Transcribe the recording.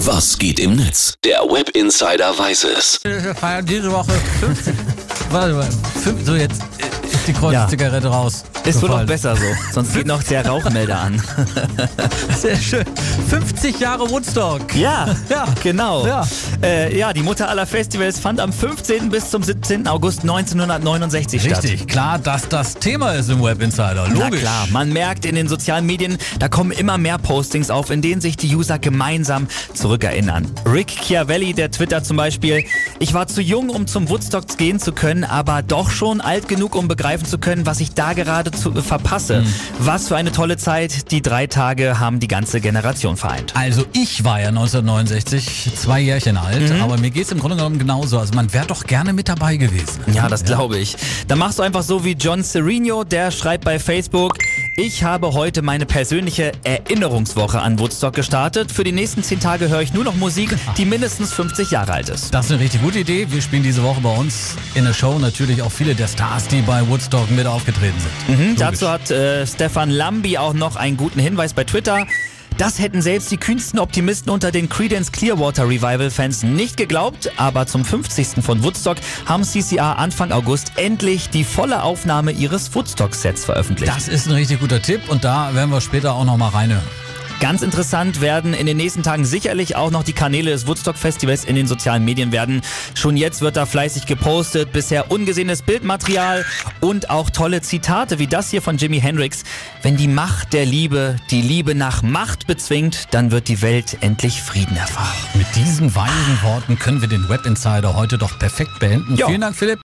Was geht im Netz? Der Web Insider weiß es. Wir feiern diese Woche 50. Warte mal, fünf, so jetzt ist die Kreuzzigarette raus. Ist wohl noch besser so. Sonst geht noch der Rauchmelder an. Sehr schön. 50 Jahre Woodstock. Ja, Ja. genau. Ja. Äh, ja, die Mutter aller Festivals fand am 15. bis zum 17. August 1969 statt. Richtig, klar, dass das Thema ist im Web Insider. Na Logisch. klar, man merkt in den sozialen Medien, da kommen immer mehr Postings auf, in denen sich die User gemeinsam zurückerinnern. Rick Chiavelli, der twittert zum Beispiel, ich war zu jung, um zum Woodstock gehen zu können, aber doch schon alt genug, um begreifen zu können, was ich da gerade zu, verpasse. Hm. Was für eine tolle Zeit. Die drei Tage haben die ganze Generation vereint. Also ich war ja 1969 zwei Jährchen alt, Mhm. aber mir geht's im Grunde genommen genauso. Also man wäre doch gerne mit dabei gewesen. Ja, das glaube ich. Dann machst du einfach so wie John Serino, der schreibt bei Facebook, ich habe heute meine persönliche Erinnerungswoche an Woodstock gestartet. Für die nächsten zehn Tage höre ich nur noch Musik, die mindestens 50 Jahre alt ist. Das ist eine richtig gute Idee. Wir spielen diese Woche bei uns in der Show natürlich auch viele der Stars, die bei Woodstock mit aufgetreten sind. Mhm, dazu hat äh, Stefan Lambi auch noch einen guten Hinweis bei Twitter. Das hätten selbst die kühnsten Optimisten unter den Creedence Clearwater Revival Fans nicht geglaubt, aber zum 50. von Woodstock haben CCR Anfang August endlich die volle Aufnahme ihres Woodstock-Sets veröffentlicht. Das ist ein richtig guter Tipp und da werden wir später auch noch mal reinhören. Ganz interessant werden in den nächsten Tagen sicherlich auch noch die Kanäle des Woodstock Festivals in den sozialen Medien werden. Schon jetzt wird da fleißig gepostet, bisher ungesehenes Bildmaterial und auch tolle Zitate wie das hier von Jimi Hendrix. Wenn die Macht der Liebe die Liebe nach Macht bezwingt, dann wird die Welt endlich Frieden erfahren. Mit diesen weisen Worten können wir den Web Insider heute doch perfekt beenden. Ja. Vielen Dank, Philipp.